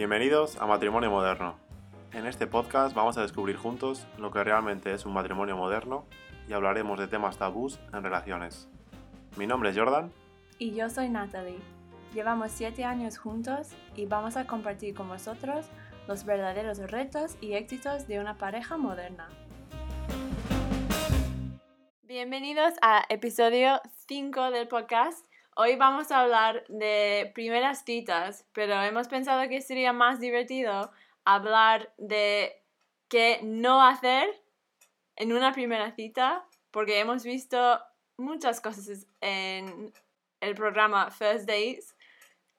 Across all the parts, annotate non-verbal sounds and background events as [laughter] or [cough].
Bienvenidos a Matrimonio Moderno. En este podcast vamos a descubrir juntos lo que realmente es un matrimonio moderno y hablaremos de temas tabús en relaciones. Mi nombre es Jordan. Y yo soy Natalie. Llevamos siete años juntos y vamos a compartir con vosotros los verdaderos retos y éxitos de una pareja moderna. Bienvenidos a episodio 5 del podcast. Hoy vamos a hablar de primeras citas, pero hemos pensado que sería más divertido hablar de qué no hacer en una primera cita, porque hemos visto muchas cosas en el programa First Dates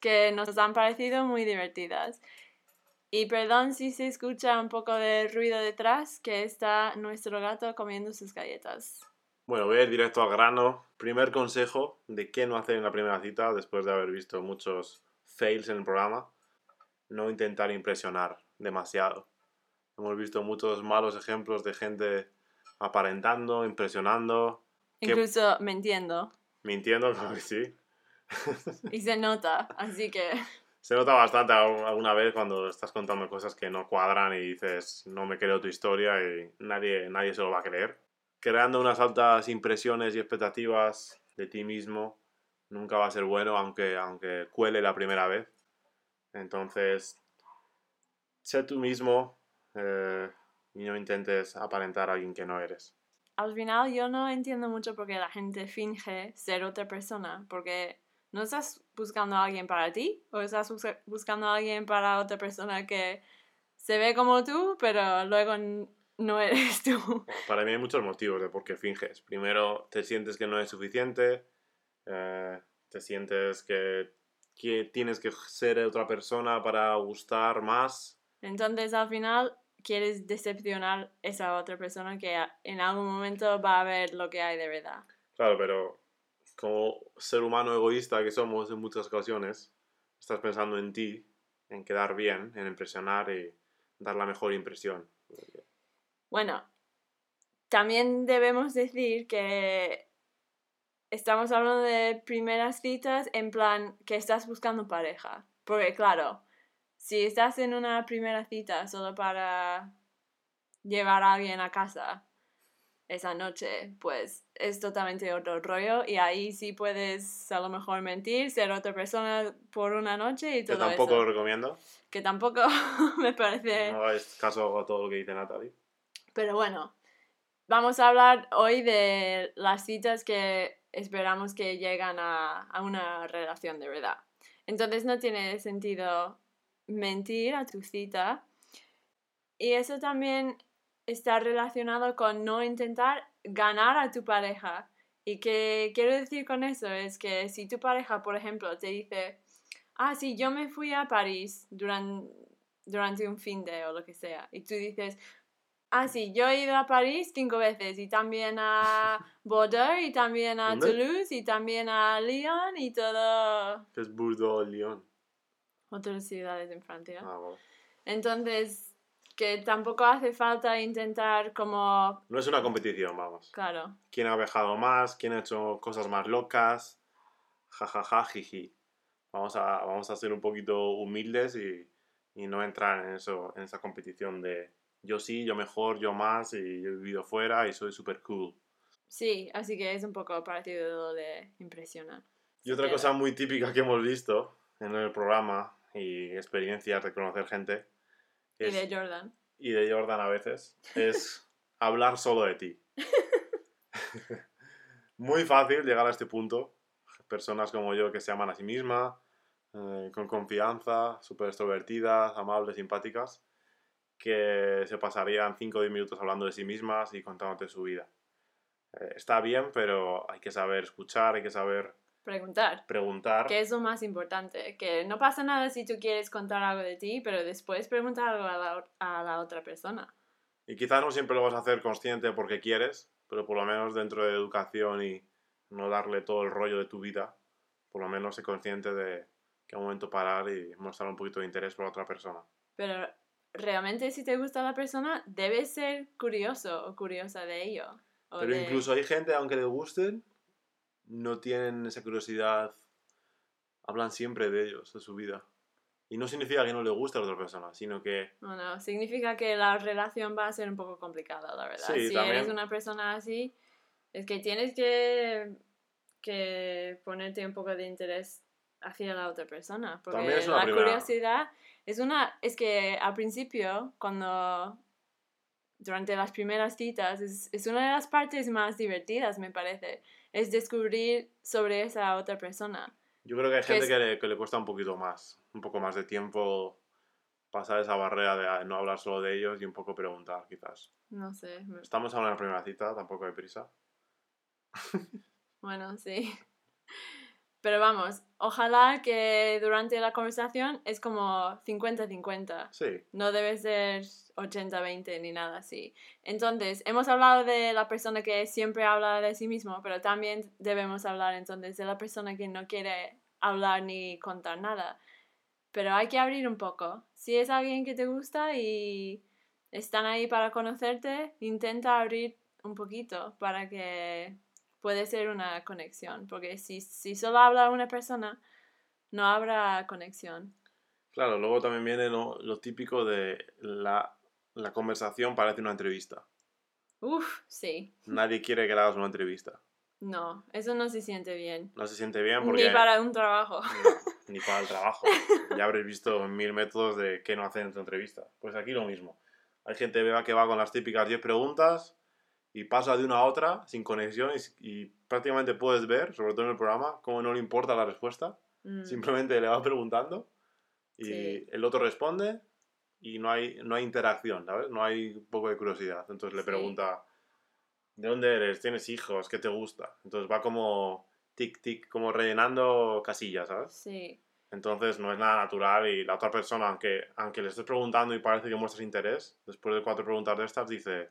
que nos han parecido muy divertidas. Y perdón si se escucha un poco de ruido detrás, que está nuestro gato comiendo sus galletas. Bueno, voy a ir directo al grano. Primer consejo de qué no hacer en la primera cita, después de haber visto muchos fails en el programa. No intentar impresionar demasiado. Hemos visto muchos malos ejemplos de gente aparentando, impresionando. Incluso mintiendo. Mintiendo, claro que sí. y se nota, así que... [laughs] Se nota bastante alguna vez cuando estás contando cosas que no cuadran y dices, no me creo tu historia y nadie, nadie se lo va a creer creando unas altas impresiones y expectativas de ti mismo nunca va a ser bueno, aunque, aunque cuele la primera vez. Entonces, sé tú mismo eh, y no intentes aparentar a alguien que no eres. Al final yo no entiendo mucho por qué la gente finge ser otra persona, porque no estás buscando a alguien para ti o estás buscando a alguien para otra persona que se ve como tú, pero luego no eres tú. Para mí hay muchos motivos de por qué finges. Primero, te sientes que no es suficiente, eh, te sientes que, que tienes que ser otra persona para gustar más. Entonces, al final, quieres decepcionar a esa otra persona que en algún momento va a ver lo que hay de verdad. Claro, pero como ser humano egoísta que somos en muchas ocasiones, estás pensando en ti, en quedar bien, en impresionar y dar la mejor impresión. Bueno, también debemos decir que estamos hablando de primeras citas en plan que estás buscando pareja. Porque claro, si estás en una primera cita solo para llevar a alguien a casa esa noche, pues es totalmente otro rollo y ahí sí puedes a lo mejor mentir, ser otra persona por una noche y todo eso. Que tampoco lo recomiendo. Que tampoco [laughs] me parece... No es caso a todo lo que dice Natalie. Pero bueno, vamos a hablar hoy de las citas que esperamos que llegan a, una relación de verdad. Entonces no tiene sentido mentir a tu cita. Y eso también está relacionado con no intentar ganar a tu pareja. Y que quiero decir con eso es que si tu pareja, por ejemplo, te dice, ah, sí, yo me fui a París durante, durante un fin de o lo que sea, y tú dices, Ah, sí, yo he ido a París cinco veces y también a [laughs] Bordeaux y también a Toulouse y también a Lyon y todo. ¿Qué es Bordeaux, Lyon? Otras ciudades en Francia. Ah. Entonces, que tampoco hace falta intentar como... No es una competición, vamos. Claro. ¿Quién ha viajado más? ¿Quién ha hecho cosas más locas? Ja, ja, ja, jiji. Vamos a, vamos a ser un poquito humildes y, y no entrar en, eso, en esa competición de yo sí, yo mejor, yo más, y he vivido fuera y soy súper cool. Sí, así que es un poco partido de impresionar. Y otra cosa muy típica que hemos visto en el programa y experiencias de conocer gente. y de Jordan. Y de Jordan a veces, es [laughs] hablar solo de ti. [laughs] muy fácil llegar a este punto. Personas como yo que se aman a sí mismas, eh, con confianza, súper extrovertidas, amables, simpáticas que se pasarían 5 o 10 minutos hablando de sí mismas y contándote su vida. Eh, está bien, pero hay que saber escuchar, hay que saber... Preguntar. Preguntar. Que es lo más importante. Que no pasa nada si tú quieres contar algo de ti, pero después preguntar algo a la, a la otra persona. Y quizás no siempre lo vas a hacer consciente porque quieres, pero por lo menos dentro de educación y no darle todo el rollo de tu vida, por lo menos sé consciente de que es un momento parar y mostrar un poquito de interés por la otra persona. Pero realmente si te gusta la persona, debes ser curioso o curiosa de ello. Pero incluso hay gente, aunque le gusten, no tienen esa curiosidad, hablan siempre de ellos, de su vida. Y no significa que no le guste a la otra persona, sino que Bueno, significa que la relación va a ser un poco complicada, la verdad. Sí, si también. eres una persona así, es que tienes que, que ponerte un poco de interés hacia la otra persona. Porque También es una la primera- curiosidad es una. Es que al principio, cuando. Durante las primeras citas, es, es una de las partes más divertidas, me parece. Es descubrir sobre esa otra persona. yo creo que hay Que gente es- que, le, que le cuesta un poquito más, un poco más de tiempo pasar esa barrera de ah, no hablar solo de ellos y un poco preguntar, quizás. No sé. Estamos ahora en la primera cita, tampoco hay prisa. Bueno, sí. Pero vamos, ojalá que durante la conversación es como 50-50. Sí, No debe ser 80-20 ni nada así. Entonces, hemos hablado de la persona que siempre habla de sí mismo, pero también debemos hablar entonces de la persona que no quiere hablar ni contar nada. Pero hay que abrir un poco. Si es alguien que te gusta y están ahí para conocerte, intenta abrir un poquito para que puede ser una conexión. Porque si, si solo habla una persona, no habrá conexión. claro, luego también viene lo, lo típico de la, la conversación parece una entrevista. Uf, sí. [laughs] Nadie quiere que le hagas una entrevista. No, eso no se siente bien. No se siente bien porque... Ni para un trabajo. No, [laughs] ni para el trabajo. [laughs] Ya habréis visto mil métodos de qué no hacer en tu entrevista. Pues aquí lo mismo. Hay gente que va con las típicas 10 preguntas y pasa de una a otra sin conexión y, y prácticamente puedes ver, sobre todo en el programa, cómo no le importa la respuesta. Mm, Simplemente le va preguntando y Sí. el otro responde y no hay, no hay interacción, ¿sabes? No hay un poco de curiosidad. Entonces le Sí. pregunta, ¿de dónde eres? ¿Tienes hijos? ¿Qué te gusta? Entonces va como tic, tic, como rellenando casillas, ¿sabes? Sí, Entonces no es nada natural y la otra persona, aunque, aunque le estés preguntando y parece que muestras interés, después de cuatro preguntas de estas dice,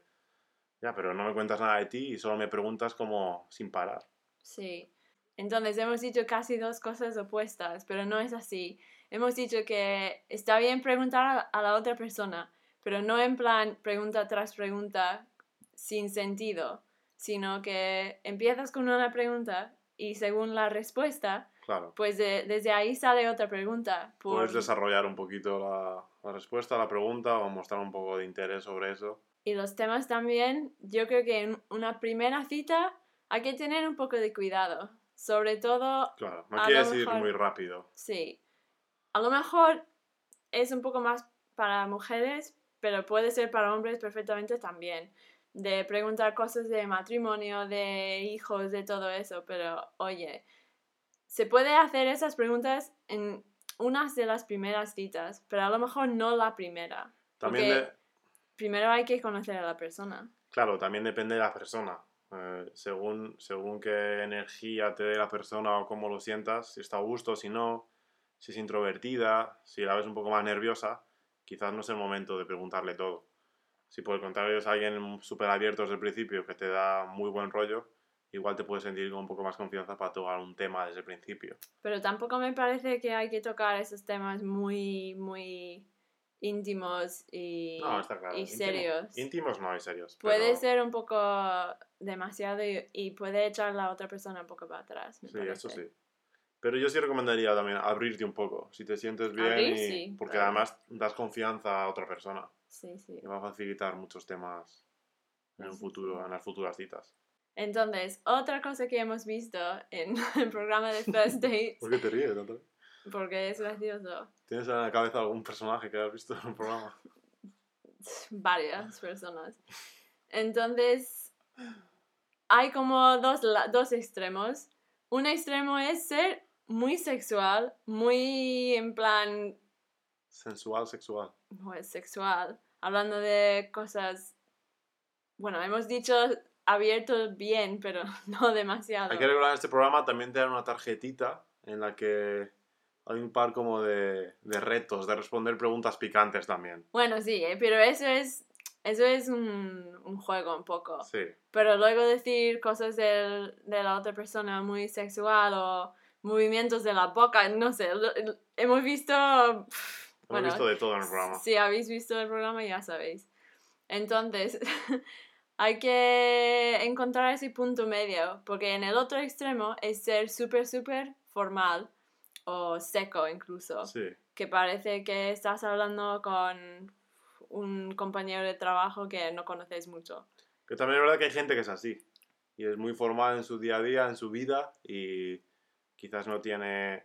ya, pero no me cuentas nada de ti y solo me preguntas como sin parar. sí. Entonces hemos dicho casi dos cosas opuestas, pero no es así. Hemos dicho que está bien preguntar a- la otra persona, pero no en plan pregunta tras pregunta sin sentido, sino que empiezas con una pregunta y según la respuesta, Claro. pues de- desde ahí sale otra pregunta. por- Puedes desarrollar un poquito la, la respuesta a la pregunta o mostrar un poco de interés sobre eso. Y los temas también, yo creo que en una primera cita hay que tener un poco de cuidado. Sobre todo, Claro, no quieres ir muy rápido. sí. A lo mejor es un poco más para mujeres, pero puede ser para hombres perfectamente también. De preguntar cosas de matrimonio, de hijos, de todo eso. Pero oye, se puede hacer esas preguntas en unas de las primeras citas, pero a lo mejor no la primera. También, de- Primero hay que conocer a la persona. claro, también depende de la persona. Eh, según, según qué energía te dé la persona o cómo lo sientas, si está a gusto, si no, si es introvertida, si la ves un poco más nerviosa, quizás no es el momento de preguntarle todo. Si por el contrario es alguien súper abierto desde el principio que te da muy buen rollo, igual te puedes sentir con un poco más confianza para tocar un tema desde el principio. Pero tampoco me parece que hay que tocar esos temas muy, muy íntimos y, No, está claro. y íntimo- serios. Íntimos no hay serios. Puede pero- ser un poco demasiado y, y puede echar a la otra persona un poco para atrás. me Sí, eso sí. Pero yo sí recomendaría también abrirte un poco, si te sientes bien, Abrir, y- sí, porque claro. además das confianza a otra persona Sí, sí. y va a facilitar muchos temas en el futuro, en las futuras citas. Entonces, otra cosa que hemos visto en [laughs] el programa de First Date, [laughs] ¿Por qué te ríes, Natalia? porque es gracioso, ¿Tienes en la cabeza algún personaje que has visto en el programa? [laughs] varias personas. Entonces, hay como dos, dos extremos. Un extremo es ser muy sexual, muy en plan, Sensual, sexual. pues sexual, hablando de cosas, bueno, hemos dicho abierto bien, pero [laughs] no demasiado. Hay que recordar en este programa también te dan una tarjetita en la que hay un par como de, de retos, de responder preguntas picantes también. Bueno, sí, eh, pero eso es, eso es un, un juego un poco. Sí, Pero luego decir cosas del- de la otra persona muy sexual o movimientos de la boca, no sé, lo- lo- hemos visto... pff, hemos bueno, visto de todo en el programa. Si habéis visto el programa ya sabéis. Entonces, [laughs] hay que encontrar ese punto medio, porque en el otro extremo es ser súper, súper formal o seco incluso, Sí. que parece que estás hablando con un compañero de trabajo que no conoces mucho. Que también es verdad que hay gente que es así. Y es muy formal en su día a día, en su vida, y quizás no tiene,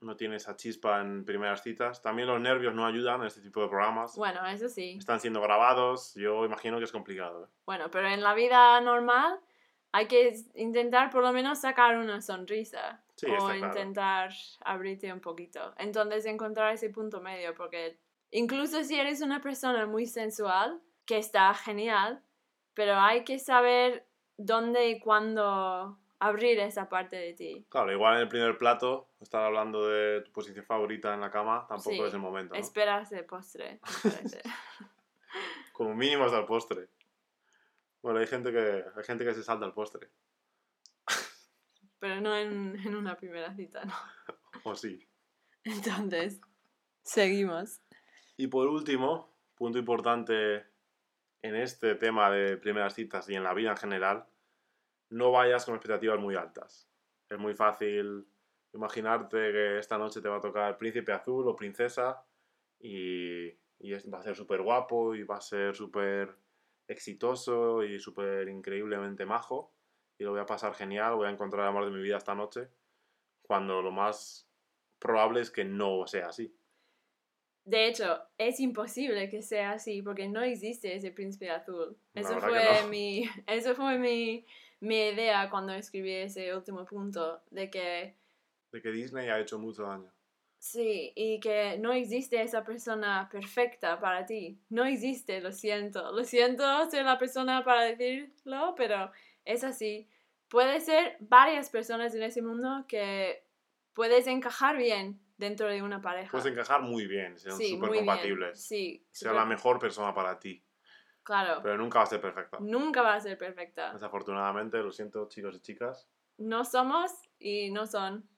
no tiene esa chispa en primeras citas. También los nervios no ayudan en este tipo de programas. Bueno, eso sí. Están siendo grabados, yo imagino que es complicado. ¿eh? Bueno, pero en la vida normal hay que intentar por lo menos sacar una sonrisa. Sí, o está claro. intentar abrirte un poquito. Entonces encontrar ese punto medio, porque incluso si eres una persona muy sensual, que está genial, pero hay que saber dónde y cuándo abrir esa parte de ti. Claro, igual en el primer plato, estar hablando de tu posición favorita en la cama, tampoco Sí, es el momento. ¿no? Esperas el postre. [laughs] Como mínimo hasta el postre. Bueno, hay gente que, hay gente que se salta el postre. pero no en, en una primera cita, ¿no? [laughs] O sí. Entonces, seguimos. Y por último, punto importante en este tema de primeras citas y en la vida en general, no vayas con expectativas muy altas. Es muy fácil imaginarte que esta noche te va a tocar príncipe azul o princesa y, y va a ser súper guapo y va a ser súper exitoso y súper increíblemente majo y lo voy a pasar genial, voy a encontrar el amor de mi vida esta noche, cuando lo más probable es que no sea así. De hecho, es imposible que sea así porque no existe ese príncipe azul. Eso fue, no. mi, [laughs] eso fue mi, mi idea cuando escribí ese último punto, de que De que Disney ha hecho mucho daño. Sí, y que no existe esa persona perfecta para ti. No existe, lo siento. Lo siento ser la persona para decirlo, pero es así. Puede ser varias personas en ese mundo que puedes encajar bien dentro de una pareja. Puedes encajar muy bien, serán Sí, súper compatibles. Sí, Sea súper- la mejor persona para ti, Claro. pero nunca va a ser perfecta. Nunca va a ser perfecta. Desafortunadamente, lo siento chicos y chicas, No somos y no son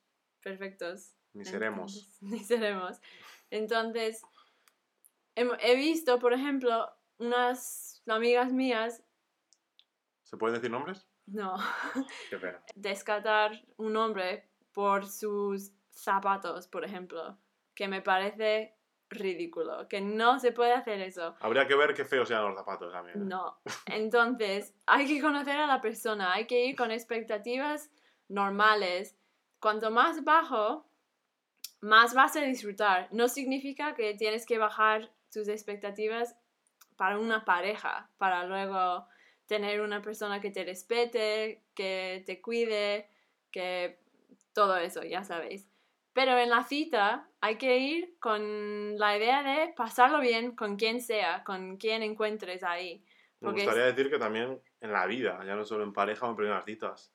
perfectos. Ni seremos. Entonces, [laughs] ni seremos. Entonces, he visto, por ejemplo, unas amigas mías, ¿Se pueden decir nombres? no, [laughs] Qué pena. descartar un hombre por sus zapatos, por ejemplo, que me parece ridículo, que no se puede hacer eso. Habría que ver qué feos sean los zapatos también. ¿eh? No. [laughs] Entonces, hay que conocer a la persona, hay que ir con expectativas normales. Cuanto más bajo, más vas a disfrutar. No significa que tienes que bajar tus expectativas para una pareja, para luego tener una persona que te respete, que te cuide, que todo eso, ya sabéis. Pero en la cita hay que ir con la idea de pasarlo bien con quien sea, con quien encuentres ahí. Me gustaría decir que también en la vida, ya no solo en pareja o en primeras citas.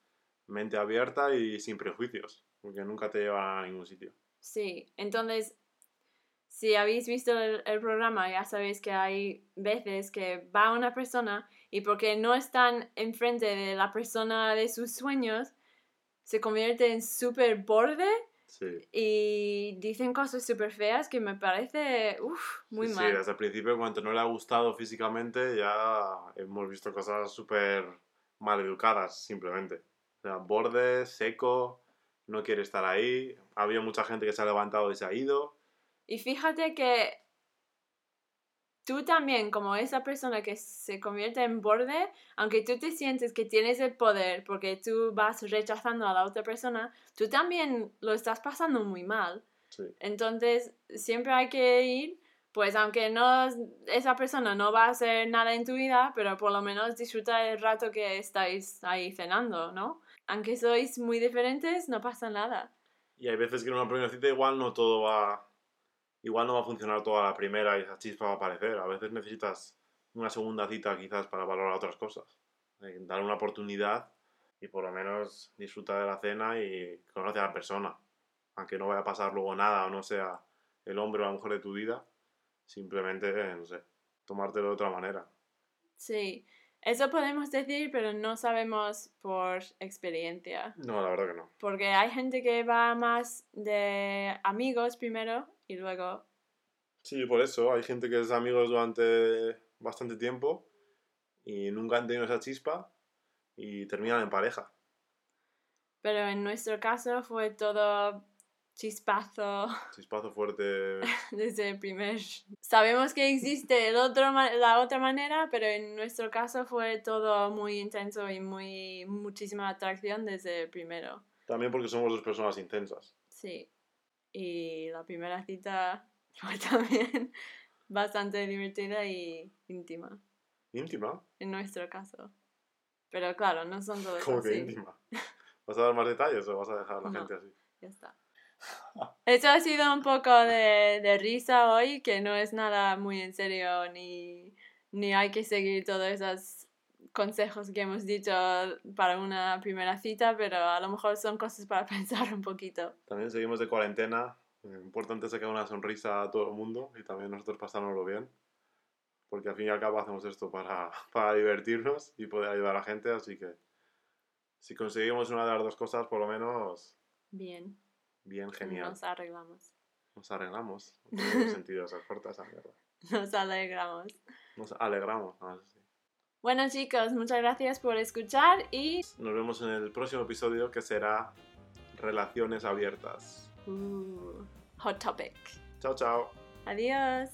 Mente abierta y sin prejuicios, porque nunca te llevan a ningún sitio. Sí, entonces, si habéis visto el, el programa, ya sabéis que hay veces que va una persona y porque no están enfrente de la persona de sus sueños, se convierte en súper borde Sí. y dicen cosas súper feas que me parece, muy sí, mal. Sí, desde el principio, cuando no le ha gustado físicamente, ya hemos visto cosas súper mal educadas, simplemente. O sea, borde, seco, no quiere estar ahí. Ha habido mucha gente que se ha levantado y se ha ido. Y fíjate que tú también, como esa persona que se convierte en borde, aunque tú te sientes que tienes el poder porque tú vas rechazando a la otra persona, tú también lo estás pasando muy mal. Sí. Entonces, siempre hay que ir, pues aunque no esa persona no va a hacer nada en tu vida, pero por lo menos disfruta el rato que estáis ahí cenando, ¿no? Aunque sois muy diferentes, no pasa nada. Y hay veces que en una primera cita igual no todo va... Igual no va a funcionar toda la primera y esa chispa va a aparecer. A veces necesitas una segunda cita quizás para valorar otras cosas. Dar una oportunidad y por lo menos disfrutar de la cena y conocer a la persona. Aunque no vaya a pasar luego nada o no sea el hombre o la mujer de tu vida, simplemente, eh, no sé, tomártelo de otra manera. Sí, eso podemos decir, pero no sabemos por experiencia. No, la verdad que no. Porque hay gente que va más de amigos primero y luego... Sí, por eso. Hay gente que es amigos durante bastante tiempo y nunca han tenido esa chispa y terminan en pareja. Pero en nuestro caso fue todo chispazo [laughs] Chispazo fuerte. desde el primer... Sabemos que existe el otro, la otra manera, pero en nuestro caso fue todo muy intenso y muy muchísima atracción desde el primero. También porque somos dos personas intensas. Sí. Y la primera cita [laughs] fue también bastante divertida y íntima, Íntima. en nuestro caso. Pero claro, no son todos ¿Cómo que así. íntima? ¿Vas a dar más detalles o vas a dejar a la No. gente así? Ya está. Eso ha sido un poco de, de risa hoy, que no es nada muy en serio, ni, ni hay que seguir todos esos consejos que hemos dicho para una primera cita, pero a lo mejor son cosas para [laughs] pensar un poquito. También seguimos de cuarentena. Lo importante sacar una sonrisa a todo el mundo y también nosotros pasárnoslo bien. Porque al fin y al cabo hacemos esto para, [laughs] para divertirnos y poder ayudar a la gente. Así que si conseguimos una de las dos cosas, por lo menos, Bien, bien genial. nos arreglamos. Nos arreglamos. No tiene sentido esa corta esa mierda. [laughs] Nos alegramos. Nos alegramos. no, sí. Bueno chicos, muchas gracias por escuchar y... Nos vemos en el próximo episodio que será Relaciones Abiertas. Uh, hot topic. Chao, chao. Adiós.